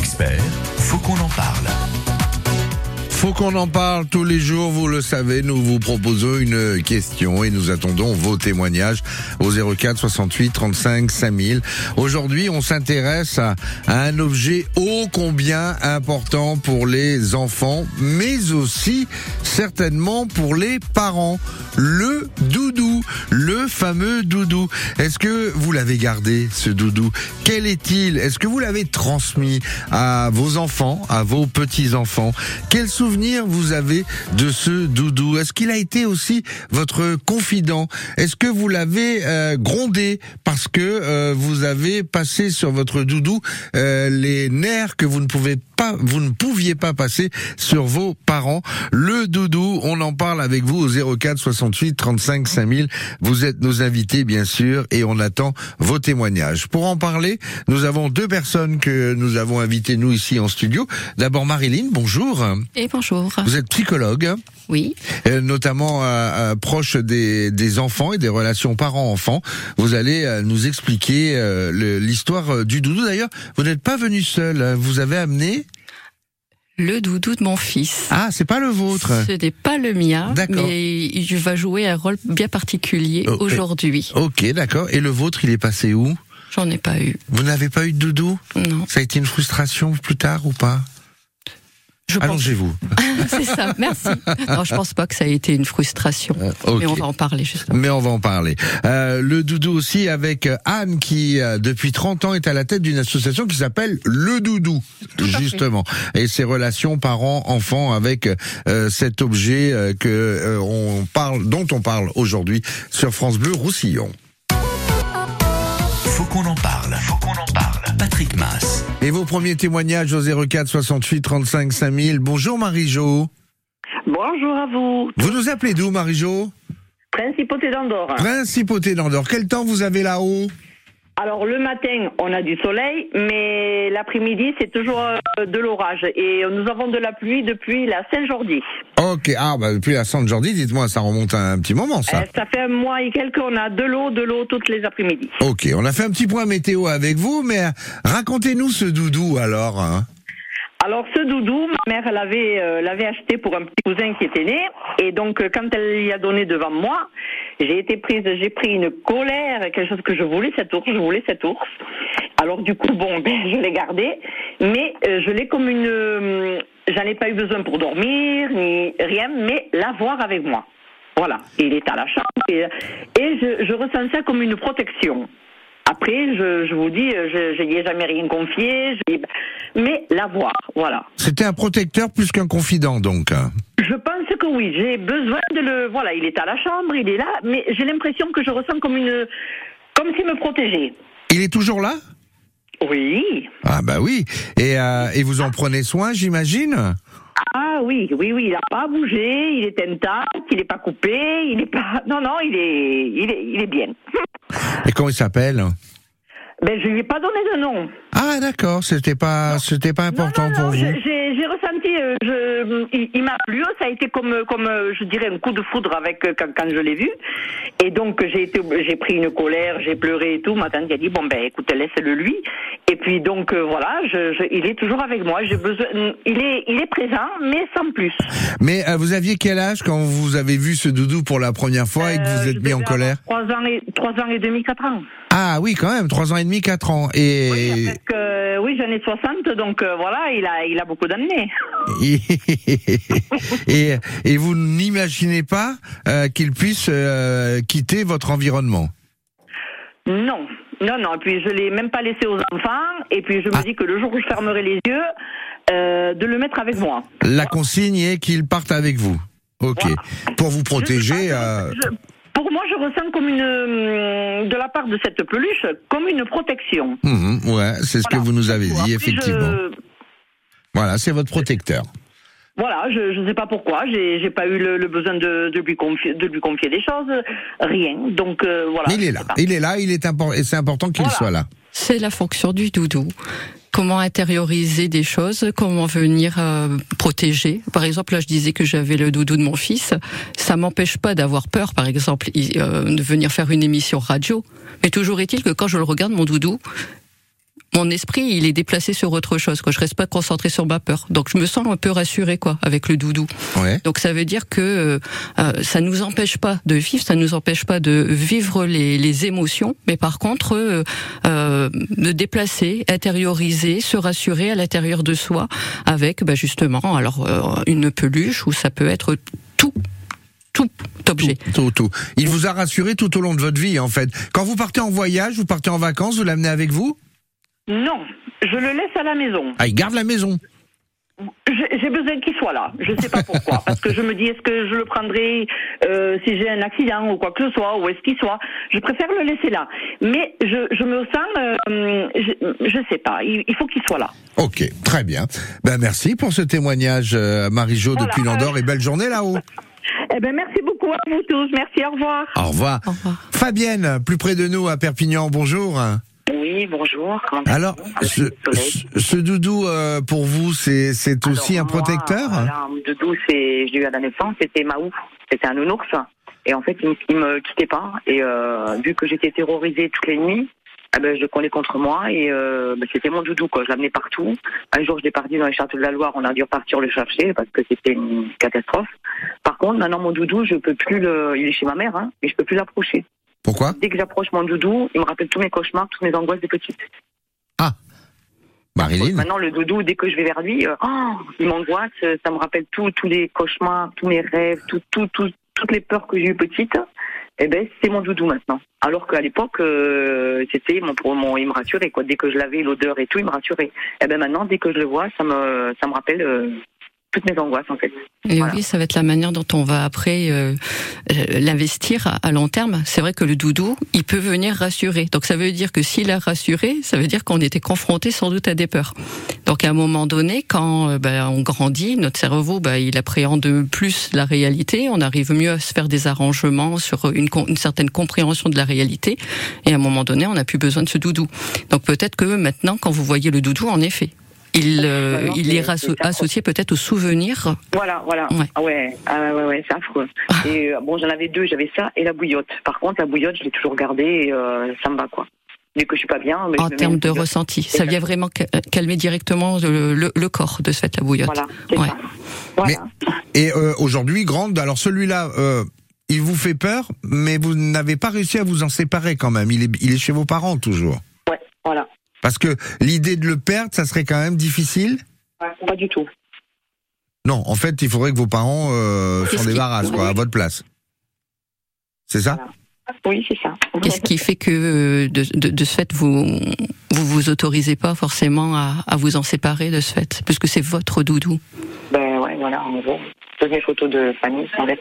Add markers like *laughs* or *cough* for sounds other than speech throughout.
Expert, faut qu'on en parle. Faut qu'on en parle tous les jours, vous le savez, nous vous proposons une question et nous attendons vos témoignages au 04 68 35 5000. Aujourd'hui, on s'intéresse à, un objet ô combien important pour les enfants, mais aussi certainement pour les parents. Le doudou, le fameux doudou. Est-ce que vous l'avez gardé, ce doudou? Quel est-il? Est-ce que vous l'avez transmis à vos enfants, à vos petits-enfants? Quel vous avez de ce doudou? Est-ce qu'il a été aussi votre confident? Est-ce que vous l'avez euh, grondé parce que euh, vous avez passé sur votre doudou euh, les nerfs que vous ne pouvez pas, vous ne pouviez pas passer sur vos parents Le doudou, on en parle avec vous au 04 68 35 5000. Vous êtes nos invités bien sûr et on attend vos témoignages. Pour en parler, nous avons deux personnes que nous avons invitées nous ici en studio. D'abord Marilyn, bonjour. Et bonjour. Vous êtes psychologue, Oui. euh, notamment euh, euh, proche des, des enfants et des relations parents-enfants. Vous allez euh, nous expliquer euh, l'histoire euh, du doudou. D'ailleurs, vous n'êtes pas venu seul. hein. Vous avez amené. Le doudou de mon fils. Ah, c'est pas le vôtre. Ce n'est pas le mien, D'accord. mais il va jouer un rôle bien particulier Oh, aujourd'hui. Ok, d'accord. Et le vôtre, il est passé où? J'en ai pas eu. Vous n'avez pas eu de doudou? Non. Ça a été une frustration plus tard ou pas? Allongez-vous. *laughs* C'est ça. Merci. Non, je pense pas que ça a été une frustration. Euh. Mais on va en parler justement. Mais on va en parler. Euh, le doudou aussi avec euh, Anne qui depuis 30 ans est à la tête d'une association qui s'appelle Le Doudou justement et ses relations parents-enfants avec euh, cet objet euh, que euh, on parle dont on parle aujourd'hui sur France Bleu Roussillon. Faut qu'on en parle. Faut qu'on en parle. Patrick Mass. Et vos premiers témoignages au 04 68 35 5000. Bonjour Marie-Jo. Bonjour à vous. Vous nous appelez d'où Marie-Jo? Principauté d'Andorre. Principauté d'Andorre. Quel temps vous avez là-haut? Alors le matin, on a du soleil, mais l'après-midi, c'est toujours euh, de l'orage. Et nous avons de la pluie depuis la Saint-Jordi. Ok, ah bah depuis la Saint-Jordi, dites-moi, ça remonte à un petit moment ça. Euh, ça fait un mois et quelques, on a de l'eau, de l'eau toutes les après-midi. Ok, on a fait un petit point météo avec vous, mais racontez-nous ce doudou alors. hein. Alors ce doudou, ma mère l'avait euh, l'avait acheté pour un petit cousin qui était né, et donc euh, quand elle l'y a donné devant moi, j'ai été prise, j'ai pris une colère, quelque chose que je voulais cet ours, je voulais cet ours. Alors du coup, bon, *laughs* ben, je l'ai gardé, mais euh, je l'ai comme une, euh, j'en ai pas eu besoin pour dormir ni rien, mais l'avoir avec moi. Voilà, il est à la chambre et, et je, je ressens ça comme une protection. Après, je, je vous dis, je n'y ai jamais rien confié, je- mais l'avoir, voilà. C'était un protecteur plus qu'un confident donc. hein. Je pense que oui, j'ai besoin de le. Voilà, il est à la chambre, il est là, mais j'ai l'impression que je ressens comme une. comme s'il me protégeait. Il est toujours là? Oui. Ah bah oui. Et, euh, et vous en prenez soin, j'imagine? Ah oui, oui, oui, il n'a pas bougé, il est intact, il n'est pas coupé, il n'est pas. Non, non, il est, il est, il est bien. *laughs* Et comment il s'appelle? Ben, je lui ai pas donné de nom. Ah d'accord, c'était pas, c'était pas important non, non, pour vous. j'ai- Euh, je, il, il m'a plu, ça a été comme, comme euh, je dirais, un coup de foudre avec euh, quand, quand je l'ai vu. Et donc j'ai été, j'ai pris une colère, j'ai pleuré et tout. Ma tante a dit bon ben écoute, laisse-le lui. Et puis donc euh, voilà, je, je- il est toujours avec moi. J'ai besoin, il est, il est présent, mais sans plus. Mais euh, vous aviez quel âge quand vous avez vu ce doudou pour la première fois et que vous êtes mis en colère Trois ans et trois ans et demi, quatre ans. Ah oui, quand même, trois ans et demi, quatre ans. Et Oui, parce que, oui, j'en ai 60, donc euh, voilà, il a, il a beaucoup d'années. *laughs* et, et vous n'imaginez pas euh, qu'il puisse euh, quitter votre environnement? Non, non, non. Et puis je l'ai même pas laissé aux enfants. Et puis je me Ah. dis que le jour où je fermerai les yeux, euh, de le mettre avec moi. La consigne est qu'il parte avec vous. Ok. Voilà. Pour vous protéger. Je- euh, je- pour moi, je ressens comme une, hum, de la part de cette peluche, comme une protection. mhm, ouais, c'est ce que vous nous avez dit, Après, effectivement. je- Voilà, c'est votre protecteur. Voilà, je ne sais pas pourquoi, j'ai pas eu le, le besoin de, de lui confier, de lui confier des choses, rien. Donc euh, voilà. Mais il est là. Il est là, il est important, et c'est important qu'il Voilà. soit là. C'est la fonction du doudou. Comment intérioriser des choses, comment venir euh, protéger. Par exemple, là, je disais que j'avais le doudou de mon fils. Ça m'empêche pas d'avoir peur, par exemple, euh, de venir faire une émission radio. Mais toujours est-il que quand je le regarde, mon doudou, mon esprit, il est déplacé sur autre chose. Quoi. Je reste pas concentré sur ma peur. Donc je me sens un peu rassurée quoi avec le doudou. Ouais. Donc ça veut dire que euh, ça nous empêche pas de vivre, ça nous empêche pas de vivre les, les émotions, mais par contre euh, euh, de déplacer, intérioriser, se rassurer à l'intérieur de soi avec bah, justement alors euh, une peluche ou ça peut être tout tout objet. Tout, tout. Il vous a rassuré tout au long de votre vie, en fait. Quand vous partez en voyage, vous partez en vacances, vous l'amenez avec vous? Non, je le laisse à la maison. Ah, il garde la maison. J'ai besoin qu'il soit là. Je sais pas pourquoi. *laughs* Parce que je me dis, est-ce que je le prendrai euh, si j'ai un accident ou quoi que ce soit, ou est-ce qu'il soit Je préfère le laisser là. Mais je, je me sens, euh, je, je sais pas. Il, il faut qu'il soit là. Ok, très bien. Ben merci pour ce témoignage, euh, Marie-Jo Voilà. depuis Landor, et belle journée là-haut. Eh ben, merci beaucoup à vous tous. Merci. Au revoir. Au revoir. Au revoir. Fabienne, plus près de nous à Perpignan, bonjour. Oui, bonjour. Alors, ce, ce- ce doudou euh, pour vous, c'est aussi un Alors, moi, protecteur voilà, un doudou, c'est, je l'ai eu à la naissance, c'était Maou. C'était un nounours. Et en fait, il, il me quittait pas. Et euh, vu que j'étais terrorisée toutes les nuits, eh ben, je le connais contre moi. Et euh, ben, c'était mon doudou, quoi. Je l'amenais partout. Un jour, je l'ai parti dans les châteaux de la Loire. On a dû repartir le chercher parce que c'était une catastrophe. Par contre, maintenant, mon doudou, je peux plus le. Il est chez ma mère, hein, mais je peux plus l'approcher. Pourquoi? Dès que j'approche mon doudou, il me rappelle tous mes cauchemars, toutes mes angoisses de petite. Marilyn Maintenant, le doudou, dès que je vais vers lui, euh, oh, il m'angoisse, euh, ça me rappelle tous les cauchemars, tous mes rêves, tout, tout, tout- toutes les peurs que j'ai eues petite. Eh ben, c'est mon doudou maintenant. Alors qu'à l'époque, euh, c'était mon, mon, il me rassurait quoi. Dès que je l'avais, l'odeur et tout, il me rassurait. Eh ben maintenant, dès que je le vois, ça me, ça me rappelle euh, toutes mes angoisses en fait. Et Voilà. oui, ça va être la manière dont on va après euh, euh, l'investir à, à long terme. C'est vrai que le doudou, il peut venir rassurer. Donc ça veut dire que s'il a rassuré, ça veut dire qu'on était confronté sans doute à des peurs. Donc à un moment donné, quand euh, ben, on grandit, notre cerveau, ben, il appréhende plus la réalité. On arrive mieux à se faire des arrangements sur une, une certaine compréhension de la réalité. Et à un moment donné, on n'a plus besoin de ce doudou. Donc peut-être que maintenant, quand vous voyez le doudou, en effet, il, euh, il est associé peut-être au souvenir Voilà, voilà. Ouais. Ah ouais, ah ouais, ouais, c'est affreux. Et euh, bon, j'en avais deux, j'avais ça et la bouillotte. Par contre, la bouillotte, je l'ai toujours gardée et euh, ça me va quoi. Dès que je suis pas bien, mais en termes de ressenti. Ça vient vraiment ca- calmer directement le, le- le corps de ce fait la bouillotte. Voilà, c'est Ouais. ça. Voilà. Et euh, aujourd'hui, Grande, alors celui-là, euh, il vous fait peur, mais vous n'avez pas réussi à vous en séparer quand même. Il est, il est chez vos parents toujours. Parce que l'idée de le perdre, ça serait quand même difficile Pas du tout. Non, en fait, il faudrait que vos parents euh, s'en débarrassent, quoi, à votre place. C'est ça? Oui, c'est ça. Qu'est-ce qui fait que euh, de, de, de ce fait vous vous vous autorisez pas forcément à, à vous en séparer de ce fait, puisque c'est votre doudou. Ben ouais, voilà, en gros. Toutes mes photos de famille sont avec.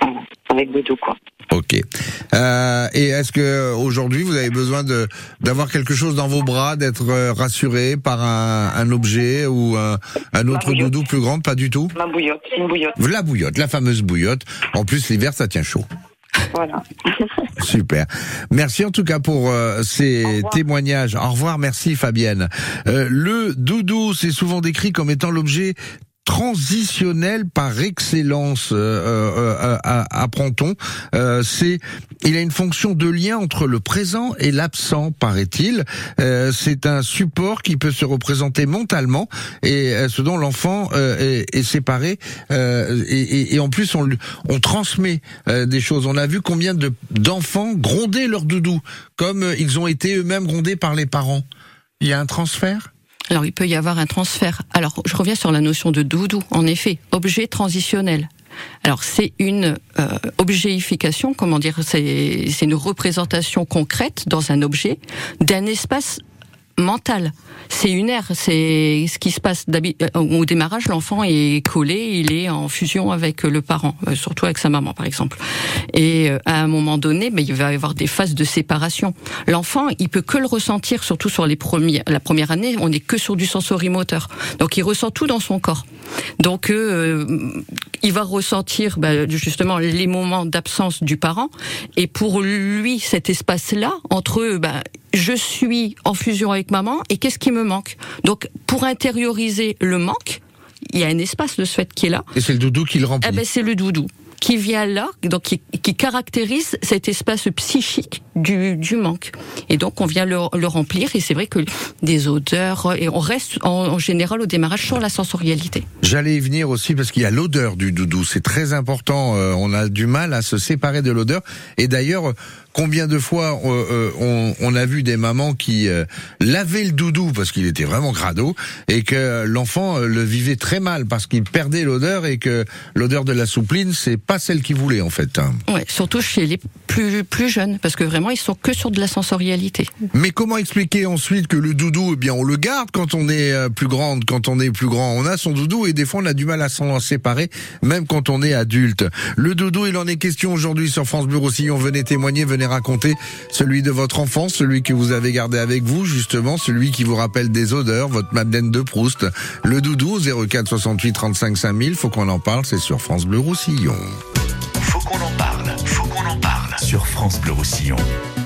Voilà, Avec Doudou, quoi. Ok. Euh, et est-ce que aujourd'hui vous avez besoin de d'avoir quelque chose dans vos bras, d'être euh, rassuré par un, un objet ou un, un autre doudou plus grand Pas du tout? Ma bouillotte, une bouillotte. La bouillotte, la fameuse bouillotte. En plus, l'hiver, ça tient chaud. Voilà. *laughs* Super. Merci en tout cas pour euh, ces Au témoignages. Au revoir, merci Fabienne. Euh, le doudou, c'est souvent décrit comme étant l'objet transitionnel par excellence, euh, euh, euh, apprend-on. Euh, c'est, il a une fonction de lien entre le présent et l'absent, paraît-il. Euh, c'est un support qui peut se représenter mentalement et euh, ce dont l'enfant est, est séparé. et, et- et en plus, on, on transmet des choses. On a vu combien de d'enfants grondaient leur doudou, comme ils ont été eux-mêmes grondés par les parents. Il y a un transfert? Alors il peut y avoir un transfert. Alors je reviens sur la notion de doudou. En effet, objet transitionnel. Alors c'est une euh, objet-ification, comment dire, c'est une représentation concrète dans un objet d'un espace mental. C'est une ère, c'est ce qui se passe euh, au démarrage. L'enfant est collé, il est en fusion avec le parent, euh, surtout avec sa maman par exemple. Et euh, à un moment donné, ben, il va y avoir des phases de séparation. L'enfant, il peut que le ressentir, surtout sur les premiers, la première année, on n'est que sur du sensorimoteur. Donc il ressent tout dans son corps. Donc euh, il va ressentir ben, justement les moments d'absence du parent. Et pour lui, cet espace-là, entre ben, je suis en fusion avec maman et qu'est-ce qui me manque? Donc pour intérioriser le manque, il y a un espace de ce fait qui est là. Et c'est le doudou qui le remplit. Eh ben, c'est le doudou qui vient là, donc qui, qui caractérise cet espace psychique du, du manque. Et donc on vient le, le remplir et c'est vrai que des odeurs et on reste en, en général au démarrage sur la sensorialité. J'allais y venir aussi parce qu'il y a l'odeur du doudou, c'est très important. Euh, on a du mal à se séparer de l'odeur. Et d'ailleurs, Combien de fois euh, euh, on, on, a vu des mamans qui euh, lavaient le doudou parce qu'il était vraiment crado et que l'enfant le vivait très mal parce qu'il perdait l'odeur et que l'odeur de la soupline c'est pas celle qu'il voulait en fait. Ouais, surtout chez les plus plus jeunes parce que vraiment ils sont que sur de la sensorialité. Mais comment expliquer ensuite que le doudou eh bien on le garde quand on est plus grande, quand on est plus grand, on a son doudou et des fois on a du mal à s'en séparer même quand on est adulte. Le doudou, il en est question aujourd'hui sur France Bleu Roussillon, venez témoigner, venez raconter celui de votre enfance, celui que vous avez gardé avec vous, justement, celui qui vous rappelle des odeurs, votre Madeleine de Proust, le doudou 04 68 35 5000. Faut qu'on en parle, c'est sur France Bleu Roussillon. Faut qu'on en parle, sur France Bleu.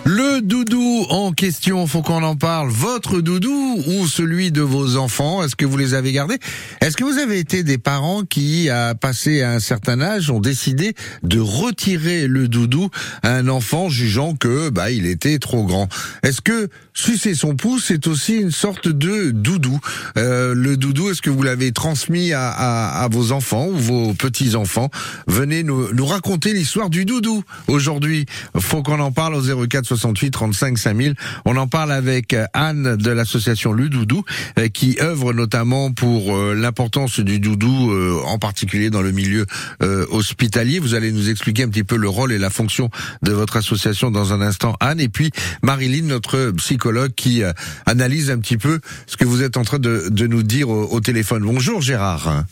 Le doudou en question, faut qu'on en parle. Votre doudou ou celui de vos enfants, est-ce que vous les avez gardés? Est-ce que vous avez été des parents qui, à passer à un certain âge, ont décidé de retirer le doudou à un enfant jugeant que bah il était trop grand? Est-ce que sucer son pouce c'est aussi une sorte de doudou euh, Le doudou, est-ce que vous l'avez transmis à, à, à, vos enfants ou vos petits enfants Venez nous, nous raconter l'histoire du doudou aujourd'hui. Faut qu'on en parle au 04 68 35 5000. On en parle avec euh, Anne de l'association Le Doudou euh, qui œuvre notamment pour euh, l'importance du doudou en particulier dans le milieu hospitalier. Vous allez nous expliquer un petit peu le rôle et la fonction de votre association dans un instant Anne et puis Marilyn notre psychologue qui analyse un petit peu ce que vous êtes en train de, de nous dire au, au téléphone. Bonjour Gérard.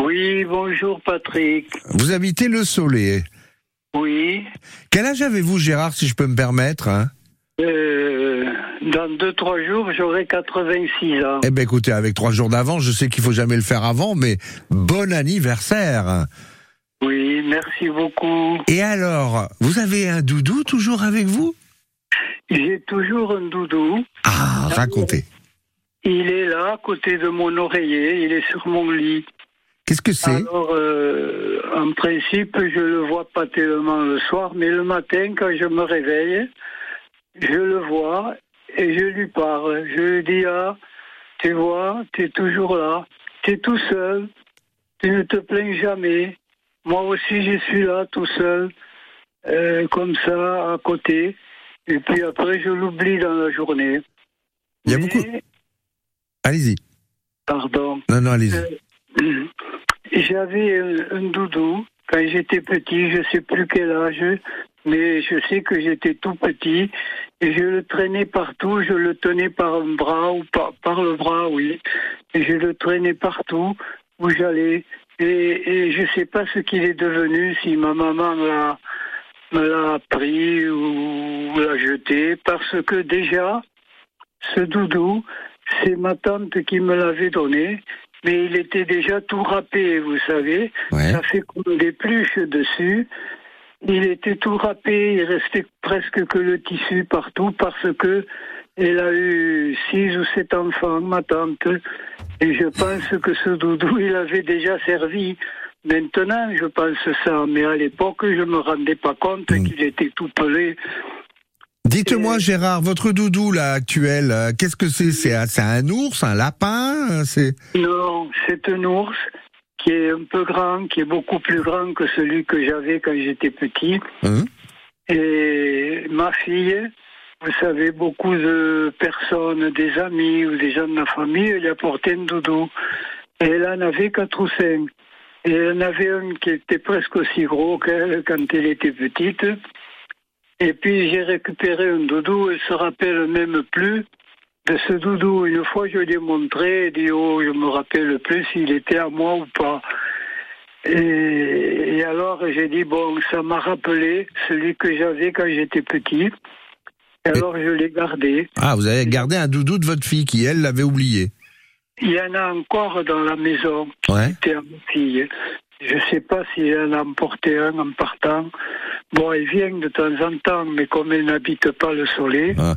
Oui, bonjour Patrick. Vous habitez le Soleil. Oui. Quel âge avez-vous, Gérard, si je peux me permettre hein euh, Dans deux, trois jours, j'aurai 86 ans. Eh ben écoutez, avec trois jours d'avance, je sais qu'il faut jamais le faire avant, mais bon anniversaire Oui, merci beaucoup. Et alors, vous avez un doudou toujours avec vous? J'ai toujours un doudou. Ah, racontez. Il est là, à côté de mon oreiller, il est sur mon lit. Qu'est-ce que c'est? Alors, euh, en principe, je le vois pas tellement le soir, mais le matin, quand je me réveille, je le vois et je lui parle. Je lui dis, ah, tu vois, tu es toujours là, tu es tout seul, tu ne te plains jamais. Moi aussi, je suis là, tout seul, euh, comme ça, à côté. Et puis après, je l'oublie dans la journée. Il y a mais... beaucoup. Allez-y. Pardon. Non, non, allez-y. Euh, j'avais un, un, doudou quand j'étais petit, je sais plus quel âge, mais je sais que j'étais tout petit et je le traînais partout, je le tenais par un bras ou par, par le bras, oui, et je le traînais partout où j'allais. Et, et je sais pas ce qu'il est devenu, si ma maman l'a me l'a pris ou l'a jeté, parce que déjà, ce doudou, c'est ma tante qui me l'avait donné mais il était déjà tout râpé, vous savez. Ouais. Ça fait comme des pluches dessus. Il était tout râpé, il restait presque que le tissu partout parce que elle a eu six ou sept enfants, ma tante. Et je pense que ce doudou, il avait déjà servi. Maintenant, je pense ça, mais à l'époque, je me rendais pas compte mmh. qu'il était tout pelé. Dites-moi, Gérard, votre doudou là actuel, qu'est-ce que c'est? C'est un ours, un lapin C'est non, c'est un ours qui est un peu grand, qui est beaucoup plus grand que celui que j'avais quand j'étais petit. Hein? Et ma fille, vous savez, beaucoup de personnes, des amis ou des gens de la famille, elle apportait un doudou. Et elle en avait quatre ou cinq. Et elle en avait un qui était presque aussi gros qu'elle quand elle était petite. Et puis j'ai récupéré un doudou, elle se rappelle même plus de ce doudou. Une fois je lui ai montré, elle dit oh je me rappelle plus s'il était à moi ou pas. Et, et alors j'ai dit bon ça m'a rappelé celui que j'avais quand j'étais petit. Et alors je l'ai gardé. Ah vous avez gardé un doudou de votre fille qui elle l'avait oublié. Il y en a encore dans la maison qui ouais. était à ma fille. Je ne sais pas si elle a emporté un en partant. Bon, elle vient de temps en temps, mais comme elle n'habite pas le soleil, ah.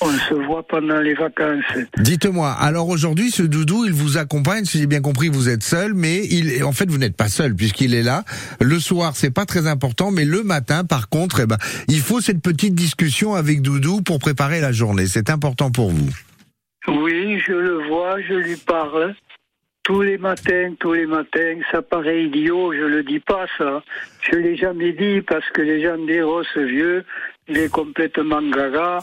On se voit pendant les vacances. Dites-moi, alors aujourd'hui, ce doudou, il vous accompagne. Si j'ai bien compris, vous êtes seul, mais il, en fait, vous n'êtes pas seul puisqu'il est là. Le soir, c'est pas très important, mais le matin, par contre, eh ben, il faut cette petite discussion avec Doudou pour préparer la journée. C'est important pour vous. Oui, je le vois, je lui parle. Tous les matins, tous les matins, ça paraît idiot, je le dis pas ça. Je l'ai jamais dit parce que les gens disent, oh ce vieux, il est complètement gaga.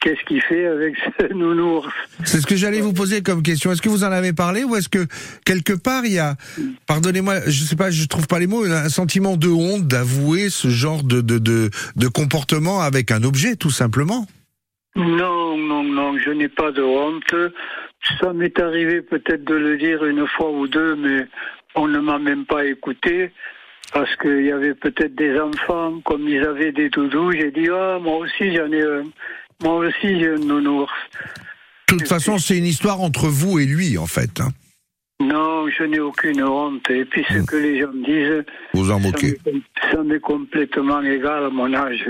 Qu'est-ce qu'il fait avec ce *laughs* nounours? C'est ce que j'allais vous poser comme question. Est-ce que vous en avez parlé ou est-ce que quelque part il y a, pardonnez-moi, je sais pas, je trouve pas les mots, un sentiment de honte d'avouer ce genre de, de, de, de comportement avec un objet, tout simplement? Non, non, non, je n'ai pas de honte. Ça m'est arrivé peut-être de le dire une fois ou deux, mais on ne m'a même pas écouté. Parce qu'il y avait peut-être des enfants, comme ils avaient des doudous, j'ai dit, ah, moi aussi j'en ai un. Moi aussi j'ai un nounours. De toute façon, c'est une histoire entre vous et lui, en fait. hein. Non, je n'ai aucune honte. Et puis ce que les gens disent, Vous en moquez. ça m'est complètement égal à mon âge.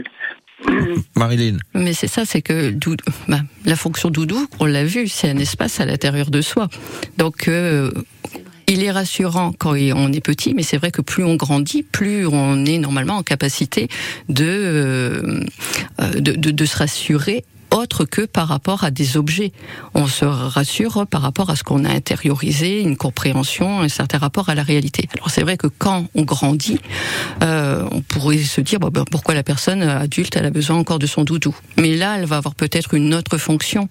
Marilyn. Mais c'est ça, c'est que doudou, bah, la fonction doudou, on l'a vu, c'est un espace à l'intérieur de soi. Donc, euh, il est rassurant quand on est petit, mais c'est vrai que plus on grandit, plus on est normalement en capacité de, euh, euh, de, de, de se rassurer autre que par rapport à des objets. On se rassure par rapport à ce qu'on a intériorisé, une compréhension, un certain rapport à la réalité. Alors c'est vrai que quand on grandit, euh, on pourrait se dire ben, pourquoi la personne adulte elle a besoin encore de son doudou? Mais là, elle va avoir peut-être une autre fonction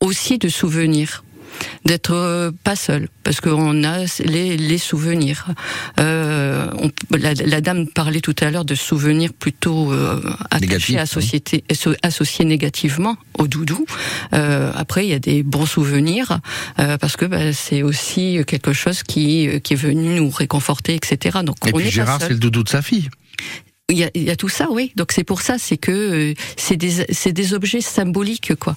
aussi de souvenir d'être euh, pas seul parce qu'on a les, les souvenirs. Euh, on- la, la dame parlait tout à l'heure de souvenirs plutôt euh, associés, asso- associés négativement au doudou. Euh, après il y a des bons souvenirs euh, parce que bah, c'est aussi quelque chose qui qui est venu nous réconforter etc donc Et on puis Gérard, c'est le doudou de sa fille. Il y, a, il y a tout ça, oui. Donc c'est pour ça, c'est que euh, c'est des objets symboliques, quoi.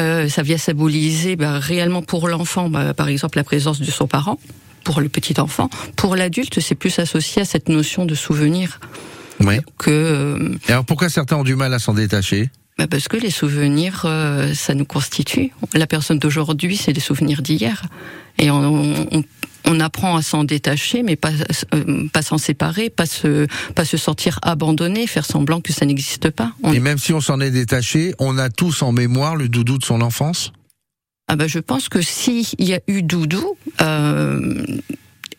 Euh, ça vient symboliser bah, réellement pour l'enfant, bah, par exemple la présence de son parent, pour le petit enfant. Pour l'adulte, c'est plus associé à cette notion de souvenir Ouais. que euh, Et alors pourquoi certains ont du mal à s'en détacher? Bah, parce que les souvenirs, euh, ça nous constitue. La personne d'aujourd'hui, c'est les souvenirs d'hier, et on, on, on apprend à s'en détacher, mais pas euh, pas s'en séparer, pas se pas se sentir abandonné, faire semblant que ça n'existe pas. On- Et même si on s'en est détaché, on a tous en mémoire le doudou de son enfance? Ah bah je pense que s'il y a eu doudou, euh,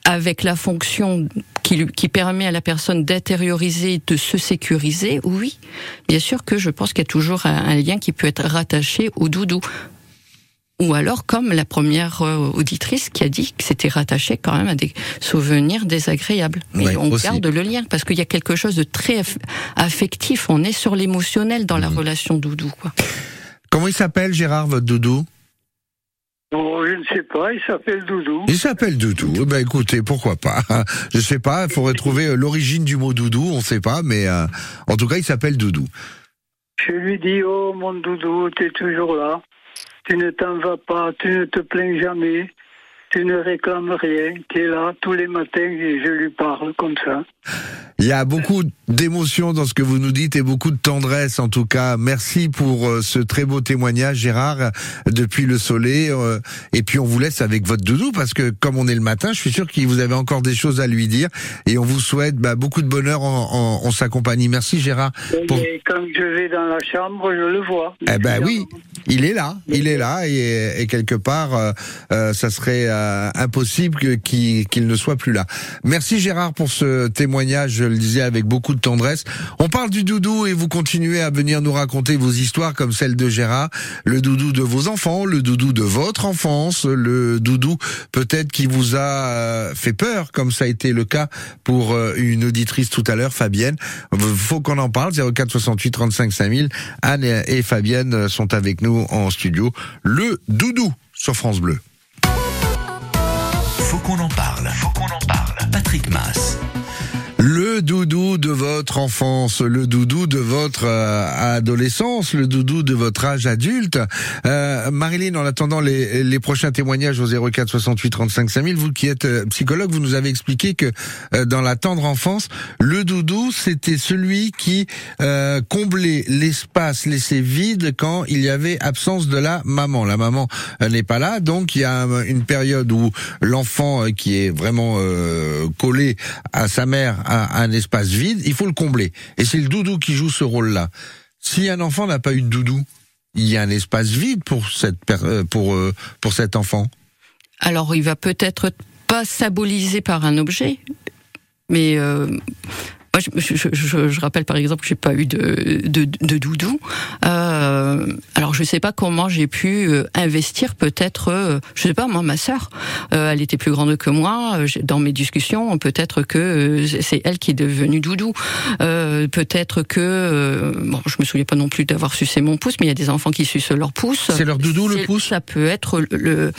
avec la fonction qui, permet à la personne d'intérioriser, de se sécuriser, oui, bien sûr que je pense qu'il y a toujours un, un lien qui peut être rattaché au doudou. Ou alors, comme la première euh, auditrice qui a dit que c'était rattaché quand même à des souvenirs désagréables. Mais Ouais, on aussi. garde le lien parce qu'il y a quelque chose de très aff- affectif. On est sur l'émotionnel dans la relation doudou, quoi. Comment il s'appelle Gérard, votre doudou? Bon, je ne sais pas, il s'appelle Doudou. Il s'appelle Doudou. Eh Ben écoutez, pourquoi pas? Je sais pas, il faudrait trouver euh, l'origine du mot doudou, on sait pas, mais euh, en tout cas, il s'appelle Doudou. Je lui dis, oh mon Doudou, tu es toujours là. Tu ne t'en vas pas, tu ne te plains jamais. Tu ne réclames rien, tu es là tous les matins et je lui parle comme ça. Il y a beaucoup d'émotions dans ce que vous nous dites et beaucoup de tendresse en tout cas. Merci pour euh, ce très beau témoignage Gérard depuis le soleil. euh, Et puis on vous laisse avec votre doudou parce que comme on est le matin, je suis sûr que vous avez encore des choses à lui dire et on vous souhaite bah, beaucoup de bonheur en, en, en sa compagnie. Merci Gérard. Pour- Et quand je vais dans la chambre, je le vois. Eh ben oui, il est là, il est là et, et quelque part, euh, ça serait euh, impossible qu'il ne soit plus là. Merci Gérard pour ce témoignage, je le disais avec beaucoup de tendresse. On parle du doudou et vous continuez à venir nous raconter vos histoires comme celle de Gérard, le doudou de vos enfants, le doudou de votre enfance, le doudou peut-être qui vous a euh, fait peur, comme ça a été le cas pour euh, une auditrice tout à l'heure, Fabienne. Faut qu'on en parle, 04 68 35 5000. Anne et Fabienne sont avec nous en studio. Le doudou sur France Bleu. Faut qu'on en parle. Faut qu'on en parle. Patrick Mass. Le Le doudou de votre enfance, le doudou de votre euh, adolescence, le doudou de votre âge adulte. Euh, Marilyn, en attendant les, les prochains témoignages au 04 68 35 5000, vous qui êtes euh, psychologue, vous nous avez expliqué que euh, dans la tendre enfance, le doudou, c'était celui qui euh, comblait l'espace laissé vide quand il y avait absence de la maman. La maman n'est pas là, donc il y a une période où l'enfant qui est vraiment collé à sa mère a un espace vide, il faut le combler. Et c'est le doudou qui joue ce rôle-là. Si un enfant n'a pas eu de doudou, il y a un espace vide pour cette pour pour cet enfant. Alors, il va peut-être pas symboliser par un objet, mais euh, moi, je, je, je, je, rappelle par exemple que j'ai pas eu de, de, de doudou. Euh, alors je sais pas comment j'ai pu euh, investir peut-être, euh, je sais pas moi ma sœur, euh, elle était plus grande que moi. Dans mes discussions, peut-être que c'est elle qui est devenue doudou. peut-être que bon, je me souviens pas non plus d'avoir sucé mon pouce, mais il y a des enfants qui sucent leur pouce. C'est leur doudou le pouce. Ça peut être le,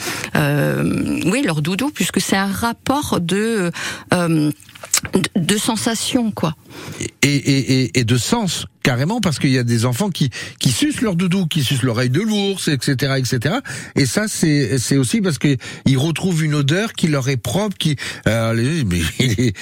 oui leur doudou puisque c'est un rapport de de, sensations, quoi. Et, et, et, et, de sens carrément parce qu'il y a des enfants qui qui sucent leur doudou, qui sucent l'oreille de l'ours, etc., etc. Et ça, c'est c'est aussi parce que ils retrouvent une odeur qui leur est propre, qui euh, mais *laughs* il est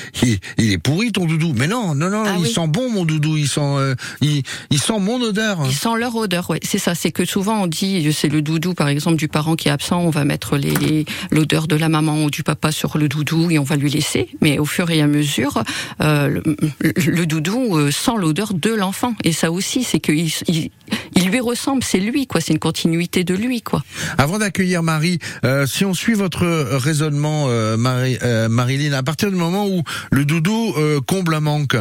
il, est pourri ton doudou. Mais non, non, non, ah il sent bon mon doudou, il sent euh, il, il sent mon odeur. Il sent leur odeur, ouais. C'est ça. C'est que souvent on dit c'est le doudou, par exemple, du parent qui est absent, on va mettre les l'odeur de la maman ou du papa sur le doudou et on va lui laisser. Mais au fur et à mesure, euh, le, le, doudou euh, sent l'odeur de l'enfant. Et ça aussi, c'est qu'il il, lui ressemble, c'est lui, quoi. C'est une continuité de lui, quoi. Avant d'accueillir Marie, euh, si on suit votre raisonnement, euh, Marie, euh, Marilyn, à partir du moment où le doudou comble un manque,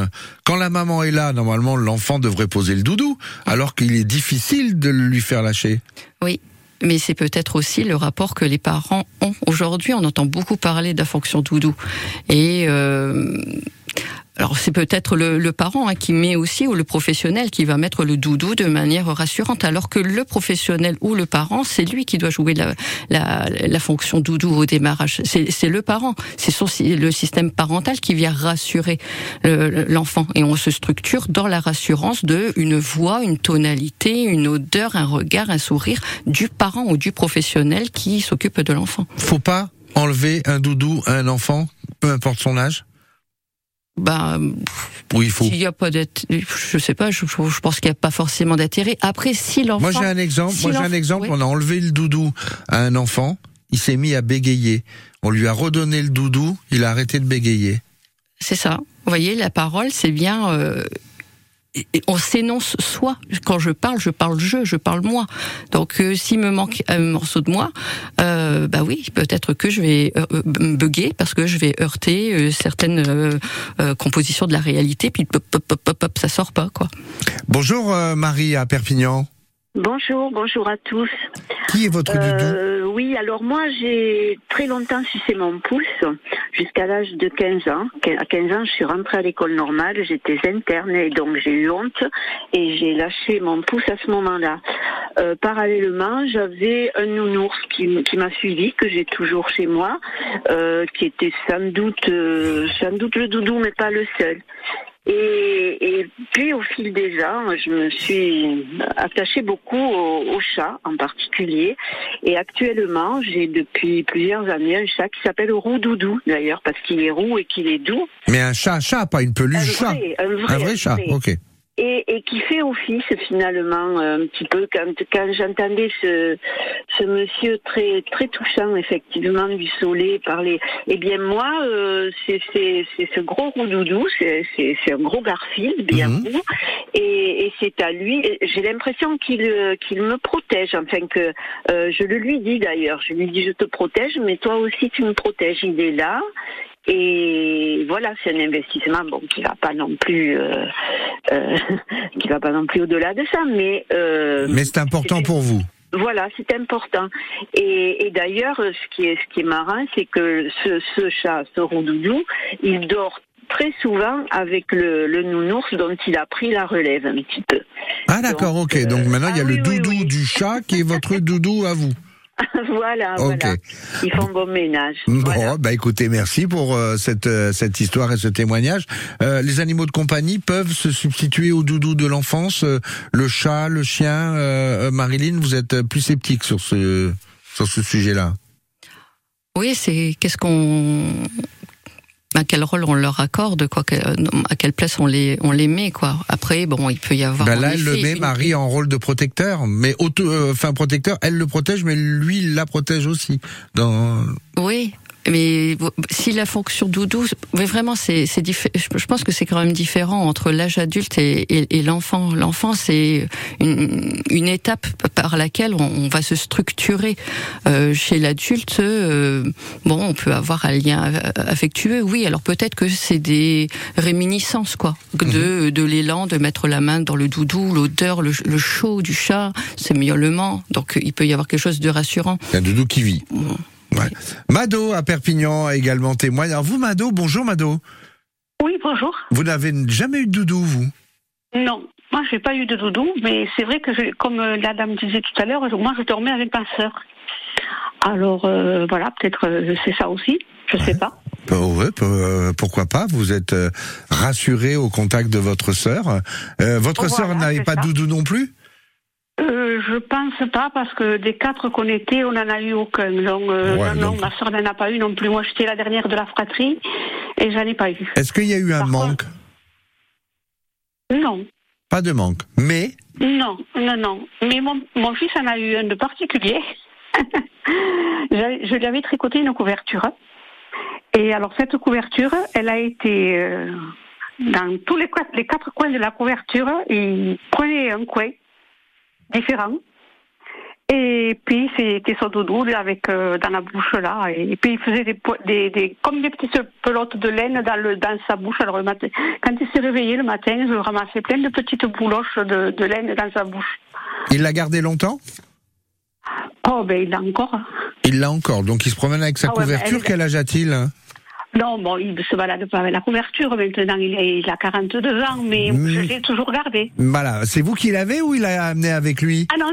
quand la maman est là, normalement, l'enfant devrait poser le doudou, alors qu'il est difficile de lui faire lâcher. Oui, mais c'est peut-être aussi le rapport que les parents ont. Aujourd'hui, on entend beaucoup parler de la fonction doudou. Et euh, c'est peut-être le, parent hein, qui met aussi ou le professionnel qui va mettre le doudou de manière rassurante, alors que le professionnel ou le parent, c'est lui qui doit jouer la, la, la fonction doudou au démarrage. C'est le parent, c'est le système parental qui vient rassurer l'enfant, et on se structure dans la rassurance de une voix, une tonalité, une odeur, un regard, un sourire du parent ou du professionnel qui s'occupe de l'enfant. Faut pas enlever un doudou à un enfant, peu importe son âge bah, oui, il faut. S'il y a pas je sais pas, je, je pense qu'il n'y a pas forcément d'intérêt. Après, si l'enfant. Moi, j'ai un exemple. moi, j'ai un exemple. On a enlevé le doudou à un enfant. Il s'est mis à bégayer. On lui a redonné le doudou. Il a arrêté de bégayer. C'est ça. Vous voyez, la parole, c'est bien euh, on s'énonce soi. Quand je parle, je parle je, je parle moi. Donc euh, s'il me manque un morceau de moi, euh, bah oui, peut-être que je vais euh, euh bugger parce que je vais heurter certaines compositions de la réalité, puis pop, pop, pop, pop ça sort pas quoi. Bonjour Marie à Perpignan. Bonjour, bonjour à tous. Qui est votre euh, Oui, alors moi j'ai très longtemps sucé mon pouce jusqu'à l'âge de 15 ans. À 15 ans, je suis rentrée à l'école normale, j'étais interne et donc j'ai eu honte et j'ai lâché mon pouce à ce moment-là. Euh, parallèlement, j'avais un nounours qui, qui m'a suivi, que j'ai toujours chez moi, euh, qui était sans doute, euh, sans doute le doudou, mais pas le seul. Et, et, puis au fil des ans, je me suis attachée beaucoup au, chat en particulier. Et actuellement, j'ai depuis plusieurs années un chat qui s'appelle Roux Doudou d'ailleurs parce qu'il est roux et qu'il est doux. Mais un chat, chat, pas une peluche chat. un vrai, un vrai chat. Ok et, et, qui fait office finalement euh, un petit peu quand, quand j'entendais ce, ce monsieur très très touchant effectivement du soleil parler. Eh bien moi euh, c'est ce gros roudoudou, c'est un gros Garfield bien mmh. et, et c'est à lui. J'ai l'impression qu'il qu'il me protège, enfin que euh, je le lui dis d'ailleurs. Je lui dis je te protège, mais toi aussi tu me protèges. Il est là. Et voilà, c'est un investissement bon qui va pas non plus euh, euh, *laughs* qui va pas non plus au-delà de ça, mais euh, mais c'est important pour vous. Voilà, c'est important. Et, et d'ailleurs, ce qui est ce qui est marrant, c'est que ce, ce chat, ce rondoudou, il dort très souvent avec le, le, nounours dont il a pris la relève un petit peu. Ah d'accord, ok. Donc maintenant il y a ah le doudou du chat qui est votre doudou à vous. *laughs* voilà, Ok. voilà. Ils font bon ménage. Bon, Voilà. bah écoutez, merci pour euh, cette euh, cette histoire et ce témoignage. Euh, les animaux de compagnie peuvent se substituer au doudou de l'enfance. euh, le chat, le chien. euh, euh, Marilyn, vous êtes plus sceptique sur ce sur ce sujet-là? Oui, c'est qu'est-ce qu'on à quel rôle on leur accorde quoi à quelle place on les on les met quoi après bon il peut y avoir Ben en là, elle le met une- Marie en rôle de protecteur, mais auto, euh, enfin protecteur. Elle le protège, mais lui il la protège aussi. Dans Oui, mais si la fonction doudou, mais vraiment, c'est, je pense que c'est quand même différent entre l'âge adulte et, et, et l'enfant. L'enfant, c'est une, une étape par laquelle on, on va se structurer. Euh, chez l'adulte, euh, bon, on peut avoir un lien affectueux, oui. Alors peut-être que c'est des réminiscences, quoi, de, de l'élan de mettre la main dans le doudou, l'odeur, le, le chaud du chat, ses miaulements. Donc il peut y avoir quelque chose de rassurant. un doudou qui vit. Ouais. Mado à Perpignan a également témoigne. Alors vous, Mado, bonjour Mado. Oui, bonjour. Vous n'avez jamais eu de doudou, vous? Non, moi, j'ai pas eu de doudou, mais c'est vrai que, je- comme euh, la dame disait tout à l'heure, moi, je dormais avec ma sœur. Alors, euh, voilà, peut-être euh, c'est ça aussi, je sais pas. Oh, ouais, euh, pourquoi pas Vous êtes euh, rassuré au contact de votre sœur. Votre Voilà, sœur n'avait pas de doudou non plus? Euh, je pense pas, parce que des quatre qu'on était, on n'en a eu aucun. Donc, euh, Ouais, non, non, ma sœur n'en a pas eu non plus. Moi, j'étais la dernière de la fratrie et j'en ai pas eu. Est-ce qu'il y a eu un Par manque? Non, Pas de manque. Mais non, non, non. Mais mon, mon fils en a eu un de particulier. *laughs* je, je lui avais tricoté une couverture. Et alors, cette couverture, elle a été euh, dans tous les, quatre- les quatre coins de la couverture. Il prenait un coin différent. Et puis, c'était son doudou avec euh, dans la bouche là. Et, puis, il faisait des, des, des, comme des petites pelotes de laine dans, le, dans sa bouche. Alors, le matin, quand il s'est réveillé le matin, je ramassais plein de petites bouloches de, de laine dans sa bouche. il l'a gardé longtemps? Oh, ben, il l'a encore. Il l'a encore. Donc il se promène avec sa Ah ouais, mais couverture. elle- Quel âge a-t-il Non, bon, il ne se balade pas avec la couverture. Maintenant, il a, il a 42 ans, mais je l'ai toujours gardé. Voilà. C'est vous qui l'avez ou il l'a amené avec lui? Ah non,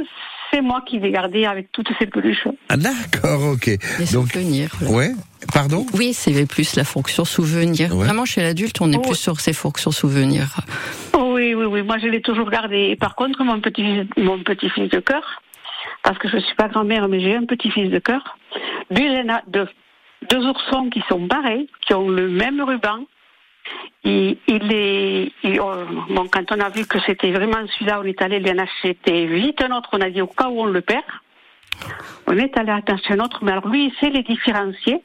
c'est moi qui l'ai gardé avec toutes ces peluches. ah, D'accord, ok. Les Donc, souvenirs. voilà. ouais. Pardon? Oui, c'est plus la fonction souvenir. Ouais. Vraiment, chez l'adulte, on est Oh. plus sur ces fonctions souvenirs. Oh, oui, oui, oui, moi je l'ai toujours gardé. Et par contre, mon petit, mon petit-fils de cœur, parce que je suis pas grand-mère, mais j'ai un petit-fils de cœur, lui, il en a deux, deux oursons qui sont pareils, qui ont le même ruban. Il, il est, oh, bon, quand on a vu que c'était vraiment celui-là, on est allé lui en acheter vite un autre. On a dit au cas où on le perd, on est allé acheter un autre. Mais alors lui, il sait les différencier.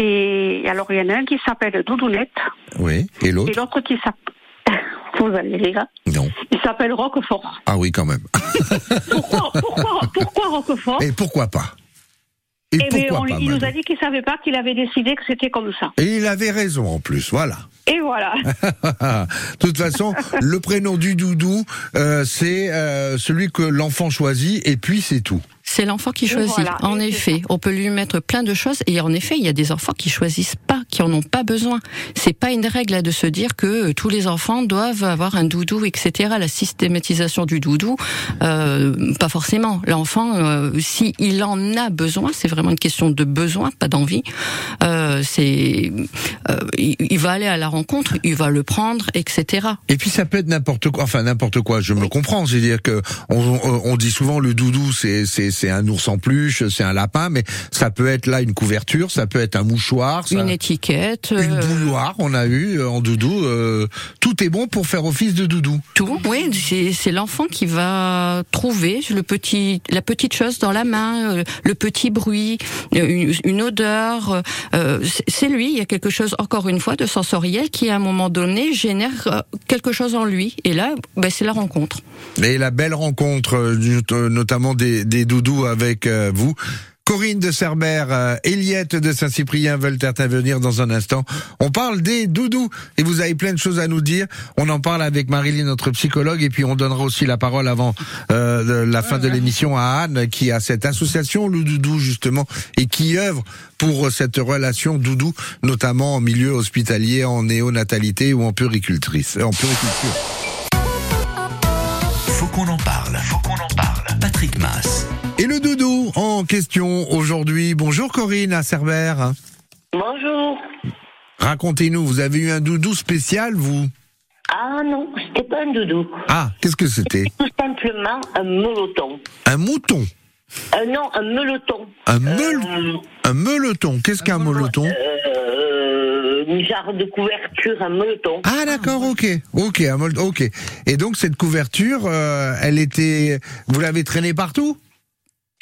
Et alors il y en a un qui s'appelle Doudounette Oui. Et et l'autre l'autre qui s'appelle. *laughs* Vous allez rire. Non. Il s'appelle Roquefort. Ah oui, quand même. *laughs* Pourquoi, pourquoi, pourquoi Roquefort? Et pourquoi pas? Et Eh bien, pourquoi on- pas il nous a dit qu'il savait pas qu'il avait décidé que c'était comme ça. Et il avait raison en plus, voilà. *laughs* Et voilà. De toute façon, le prénom du doudou, euh, c'est euh, celui que l'enfant choisit, et puis c'est tout. C'est l'enfant qui choisit. voilà, en effet, on peut lui mettre plein de choses. Et en effet, il y a des enfants qui choisissent pas, qui en ont pas besoin. C'est pas une règle là, de se dire que euh, tous les enfants doivent avoir un doudou, etc. La systématisation du doudou, euh, pas forcément. L'enfant, euh, si il en a besoin, c'est vraiment une question de besoin, pas d'envie. Euh, c'est, euh, il, il va aller à la rencontre, il va le prendre, etc. Et puis ça peut être n'importe quoi, enfin n'importe quoi. Je me comprends, c'est-à-dire que on, on- on dit souvent le doudou, c'est c'est c'est un ours en peluche, c'est un lapin, mais ça peut être là une couverture, ça peut être un mouchoir, ça- Une étiquette, une euh, bouilloire. On a eu euh, en doudou. euh, tout est bon pour faire office de doudou. tout. Oui, c'est l'enfant qui va trouver le petit, la petite chose dans la main, le petit bruit, une, une odeur. euh, c'est- lui. Il y a quelque chose, encore une fois, de sensoriel qui, à un moment donné, génère quelque chose en lui. Et là, ben, c'est la rencontre. Et la belle rencontre, notamment des, des doudous avec euh, vous. Corinne de Cerbère, euh, Eliette de Saint-Cyprien veulent intervenir dans un instant. On parle des doudous et vous avez plein de choses à nous dire. On en parle avec Marilyn, notre psychologue, et puis on donnera aussi la parole avant euh, la fin de l'émission à Anne, qui a cette association le doudou justement et qui œuvre pour cette relation doudou, notamment en milieu hospitalier, en néonatalité ou en puricultrice, en puriculture. Faut qu'on en parle. Faut qu'on en parle. Patrick Mass. Et le doudou en question aujourd'hui. Bonjour Corinne à Cerbère. Bonjour. Racontez-nous, vous avez eu un doudou spécial, vous? Ah non, c'était pas un doudou. Ah, qu'est-ce que c'était? Tout simplement un meloton. Un mouton? Euh, non, un meloton. Un, meul- un meuleton Qu'est-ce qu'un meuleton Euh, une genre de couverture, un meloton. Ah d'accord, ok, ok, un meul- ok. Et donc cette couverture, euh, elle était, vous l'avez traînée partout?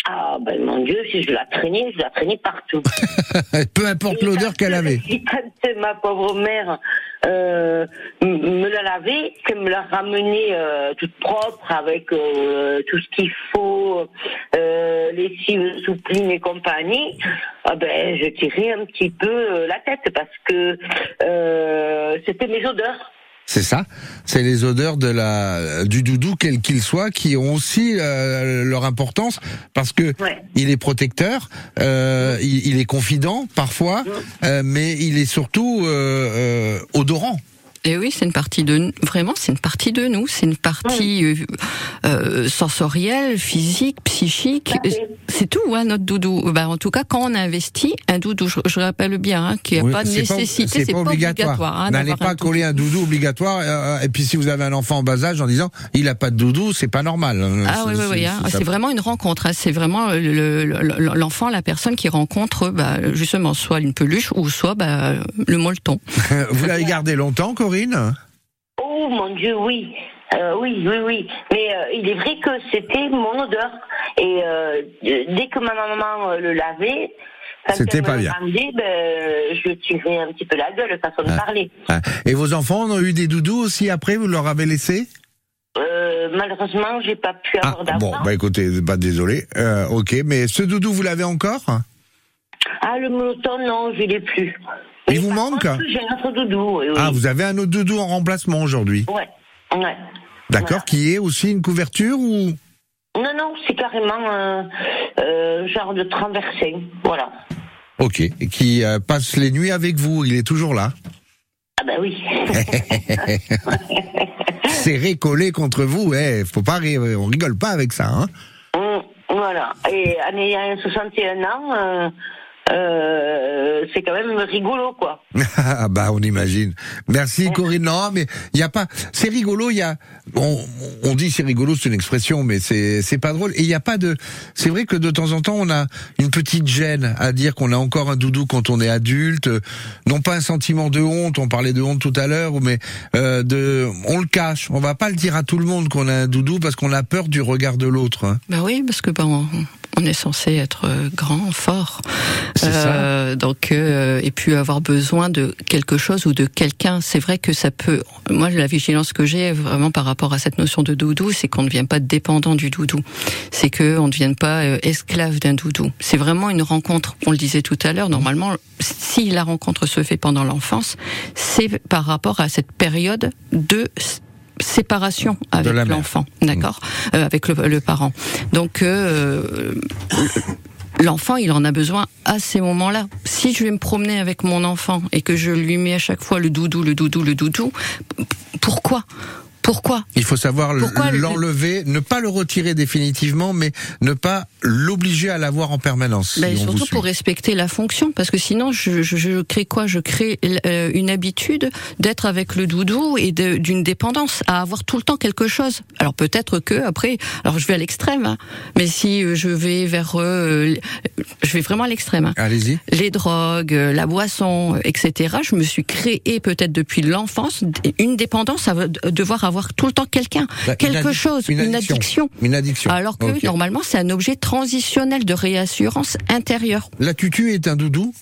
Ah ben mon Dieu, si je la traînais, je la traînais partout. *laughs* Peu importe l'odeur qu'elle avait. Quand ma pauvre mère euh, me la lavait, qu'elle me la ramenait euh, toute propre avec euh, tout ce qu'il faut, euh, lessive, soupline et compagnie, ah ben je tirais un petit peu euh, la tête parce que euh, c'était mes odeurs. C'est ça. C'est les odeurs de la du doudou, quel qu'il soit, qui ont aussi euh, leur importance parce que Ouais. il est protecteur, euh, il, il est confident parfois, euh, mais il est surtout euh, euh, odorant. Et oui, c'est une partie de nous. Vraiment, c'est une partie de nous. C'est une partie euh, euh, sensorielle, physique, psychique. À fait. C'est tout, hein, notre doudou. Ben, en tout cas, quand on investit un doudou, je, je rappelle bien hein, qu'il n'y a Oui, pas de nécessité, c'est pas obligatoire. hein, N'allez d'avoir pas coller un doudou obligatoire. euh, et puis si vous avez un enfant en bas âge en disant il a pas de doudou, c'est pas normal. Ah oui, oui, oui. hein. C'est vraiment une rencontre. hein. C'est vraiment le- le- l'enfant, la personne qui rencontre bah, justement soit une peluche ou soit bah, le molleton. *laughs* Vous l'avez gardé longtemps, Corinne? Oh mon Dieu, oui. Euh, oui, oui, oui. Mais euh, il est vrai que c'était mon odeur. Et euh, dès que ma maman le lavait, C'était pas bien. rendait, ben, je tirais un petit peu la gueule, façon de Ah. parler. Ah. Et vos enfants ont eu des doudous aussi après Vous leur avez laissé Euh, malheureusement, j'ai pas pu Ah avoir bon, d'enfant. bah écoutez, pas désolé. Ok, mais ce doudou vous l'avez encore Ah, le meloton, non, je l'ai plus. Il vous manque J'ai un autre doudou. oui. Ah, vous avez un autre doudou en remplacement aujourd'hui? Ouais, ouais. D'accord, Voilà. qui est aussi une couverture ou? Non, non, c'est carrément un euh, genre de traversin. Voilà. Ok, et qui euh, passe les nuits avec vous, il est toujours là? Ah ben oui. *laughs* Serré, collé contre vous, eh, faut pas rire, on rigole pas avec ça. Hein Mm, voilà. Et en ayant 61 ans, euh, c'est quand même rigolo, quoi. *laughs* Ah bah on imagine. Merci Corinne. Non mais il y a pas. C'est rigolo. Il y a. On, on dit c'est rigolo, c'est une expression, mais c'est c'est pas drôle. Et il y a pas de. C'est vrai que de temps en temps on a une petite gêne à dire qu'on a encore un doudou quand on est adulte. Non pas un sentiment de honte. On parlait de honte tout à l'heure, mais euh, de. On le cache. On va pas le dire à tout le monde qu'on a un doudou parce qu'on a peur du regard de l'autre. hein. Bah oui, parce que on, on est censé être grand, fort, Euh, donc euh, et puis avoir besoin de quelque chose ou de quelqu'un. C'est vrai que ça peut. Moi, la vigilance que j'ai vraiment par rapport à cette notion de doudou, c'est qu'on ne devient pas dépendant du doudou. C'est que on ne devienne pas euh, esclave d'un doudou. C'est vraiment une rencontre. On le disait tout à l'heure. Normalement, si la rencontre se fait pendant l'enfance, c'est par rapport à cette période de séparation avec l'enfant, d'accord, Euh, avec le, le parent. Donc euh, l'enfant, il en a besoin à ces moments-là. Si je vais me promener avec mon enfant et que je lui mets à chaque fois le doudou, le doudou, le doudou, pourquoi? Pourquoi Il faut savoir le- l'enlever, ne pas le retirer définitivement, mais ne pas l'obliger à l'avoir en permanence. Ben, si surtout pour respecter la fonction, parce que sinon, je, je, je crée quoi? Je crée euh, une habitude d'être avec le doudou et d'une dépendance, à avoir tout le temps quelque chose. Alors peut-être que après, alors je vais à l'extrême, hein, mais si euh, je vais vers, euh, je vais vraiment à l'extrême. hein. Allez-y. les drogues, la boisson, etc. Je me suis créé peut-être depuis l'enfance une dépendance à devoir avoir tout le temps quelqu'un, Bah, quelque chose, une une addiction. addiction. Une addiction. Alors que normalement c'est un objet transitionnel de réassurance intérieure. La tutu est un doudou?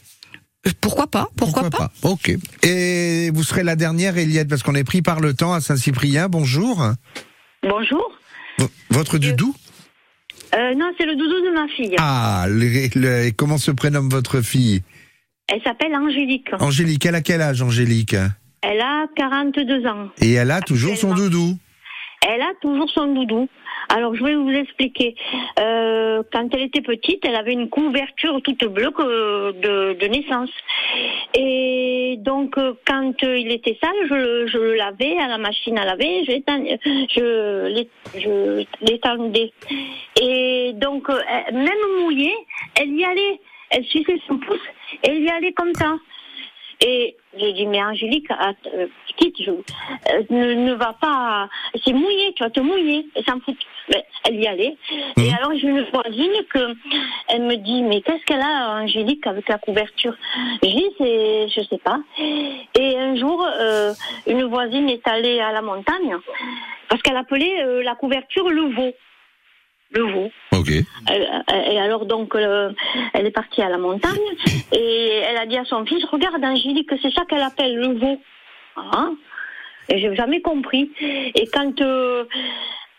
Euh, Pourquoi pas Pourquoi, pas, Ok. Et vous serez la dernière, Eliette, parce qu'on est pris par le temps à Saint-Cyprien. Bonjour. Bonjour. V- Votre doudou? Euh, non, c'est le doudou de ma fille. Ah, le- le- comment se prénomme votre fille? Elle s'appelle Angélique. Angélique, elle a quel âge, Angélique? Elle a 42 ans. Et elle a toujours son doudou. Elle a toujours son doudou. Alors, je vais vous expliquer. Euh, quand elle était petite, elle avait une couverture toute bleue que de, de naissance. Et donc, euh, quand il était sale, je, le- je le lavais à la machine à laver, je je l'é- je l'étendais. Et donc, euh, même mouillée, elle y allait. Elle suçait son pouce, et elle y allait comme ça. Et j'ai dit, mais Angélique, att- euh, petite, je, euh, ne, ne va pas, c'est mouillé, tu vas te mouiller, et ça me fout. Mais elle y allait. Et alors j'ai une voisine que, elle me dit, mais qu'est-ce qu'elle a, Angélique, avec la couverture? Je dis, c'est, je sais pas. Et un jour, euh, une voisine est allée à la montagne, parce qu'elle appelait euh, la couverture le veau. Le veau. Ok. Elle- Et alors donc, euh, elle est partie à la montagne et elle a dit à son fils, regarde Angélique, c'est ça qu'elle appelle le veau. Ah. Et j'ai jamais compris. Et quand euh,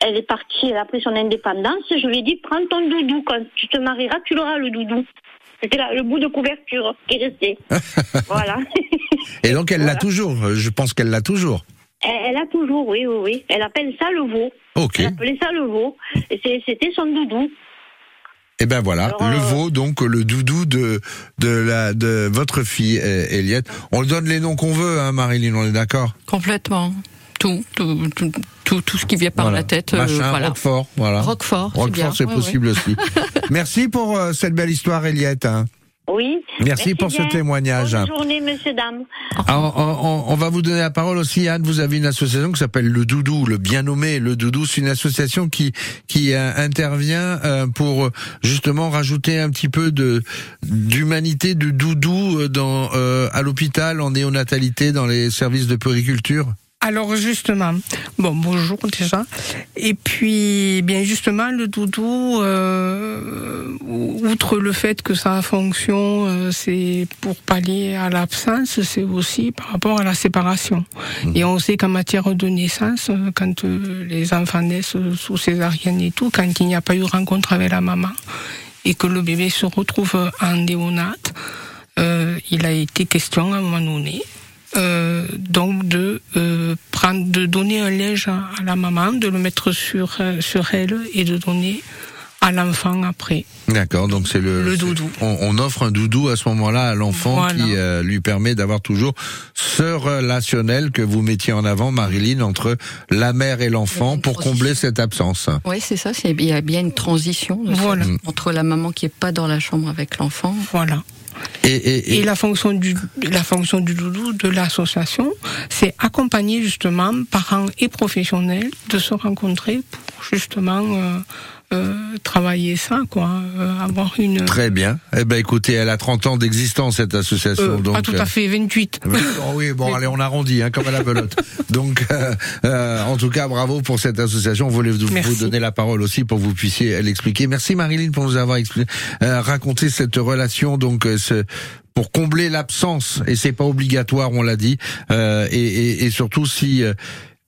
elle est partie, elle a pris son indépendance, je lui ai dit, prends ton doudou, quand tu te marieras, tu l'auras le doudou. C'était le bout de couverture qui restait. *laughs* voilà. Et donc elle l'a toujours. euh, Je pense qu'elle l'a toujours. Elle, a toujours, oui, oui, oui. Elle appelle ça le veau. Ok. Elle appelait ça le veau. C'était son doudou. Et ben voilà, Alors, le euh, veau, donc le doudou de de la de votre fille euh, Eliette. On le donne les noms qu'on veut, hein, Marilyn, on est d'accord? Complètement. Tout, tout, tout, tout, tout ce qui vient par Voilà. la tête. euh, Machin, voilà. Roquefort, voilà. Roquefort, c'est Ouais, possible aussi. *laughs* Merci pour euh, cette belle histoire, Eliette. hein. Oui. Merci pour ce témoignage. Bonne journée, monsieur, dame. On, on- on va vous donner la parole aussi, Anne. Vous avez une association qui s'appelle Le Doudou, le bien nommé Le Doudou. C'est une association qui qui euh, intervient euh, pour justement rajouter un petit peu de d'humanité, de doudou euh, dans euh, à l'hôpital, en néonatalité, dans les services de périculture. Alors justement, bon bonjour déjà. Et puis bien justement le doudou, euh, outre le fait que sa fonction euh, c'est pour pallier à l'absence, c'est aussi par rapport à la séparation. Et on sait qu'en matière de naissance, euh, quand euh, les enfants naissent sous césarienne et tout, quand il n'y a pas eu rencontre avec la maman et que le bébé se retrouve en néonate, il a été question à un moment donné euh, donc de euh, prendre, de donner un linge à, la maman, de le mettre sur euh, sur elle et de donner à l'enfant après. D'accord, donc c'est le, Le doudou. On, on offre un doudou à ce moment-là à l'enfant Voilà. qui euh, lui permet d'avoir toujours ce relationnel que vous mettiez en avant, Marilyn, entre la mère et l'enfant pour combler cette absence. Oui, c'est ça. c'est- Il y a bien une transition Voilà. entre la maman qui est pas dans la chambre avec l'enfant. Voilà. Et, la fonction du la doudou de l'association, c'est accompagner justement parents et professionnels de se rencontrer pour justement euh, travailler ça, quoi, euh, avoir une Très bien. Eh ben, écoutez, elle a 30 ans d'existence, cette association. euh, donc, pas tout euh, à fait 28. Oui, oh oui, bon, allez, on arrondit, hein, comme à la belote. *laughs* Donc, euh, euh, en tout cas, bravo pour cette association. On voulait vous, vous donner la parole aussi pour que vous puissiez l'expliquer. Merci Marilyn pour nous avoir expliqué, euh, raconté cette relation, donc, euh, ce, pour combler l'absence, et c'est pas obligatoire, on l'a dit, euh, et, et, et surtout si euh,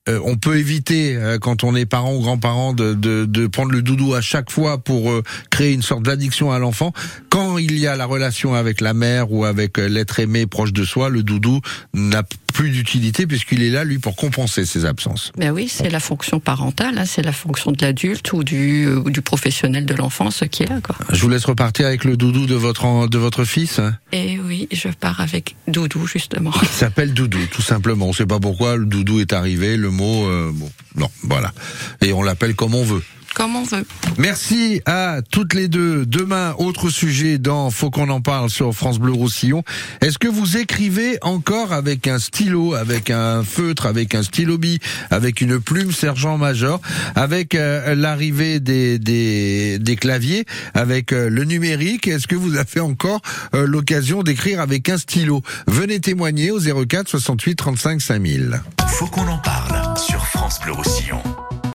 euh, on peut éviter, euh, quand on est parent ou grand-parent, de, de, de prendre le doudou à chaque fois pour euh, créer une sorte d'addiction à l'enfant. Quand il y a la relation avec la mère ou avec euh, l'être aimé proche de soi, le doudou n'a plus d'utilité puisqu'il est là, lui, pour compenser ses absences. Ben oui, c'est la fonction parentale, hein, c'est la fonction de l'adulte ou du, ou du professionnel de l'enfance qui est là. Quoi. Je vous laisse repartir avec le doudou de votre, de votre fils. hein. Et oui, je pars avec Doudou justement. Il s'appelle Doudou, tout simplement. On ne sait pas pourquoi le Doudou est arrivé. Le mot, euh, bon, non, voilà. Et on l'appelle comme on veut. Comme on veut. Merci à toutes les deux. Demain, autre sujet dans Faut qu'on en parle sur France Bleu Roussillon. Est-ce que vous écrivez encore avec un stylo, avec un feutre, avec un stylo bi, avec une plume sergent major, avec euh, l'arrivée des, des, des claviers, avec euh, le numérique? Est-ce que vous avez encore euh, l'occasion d'écrire avec un stylo? Venez témoigner au 04 68 35 5000. Faut qu'on en parle sur France Bleu Roussillon.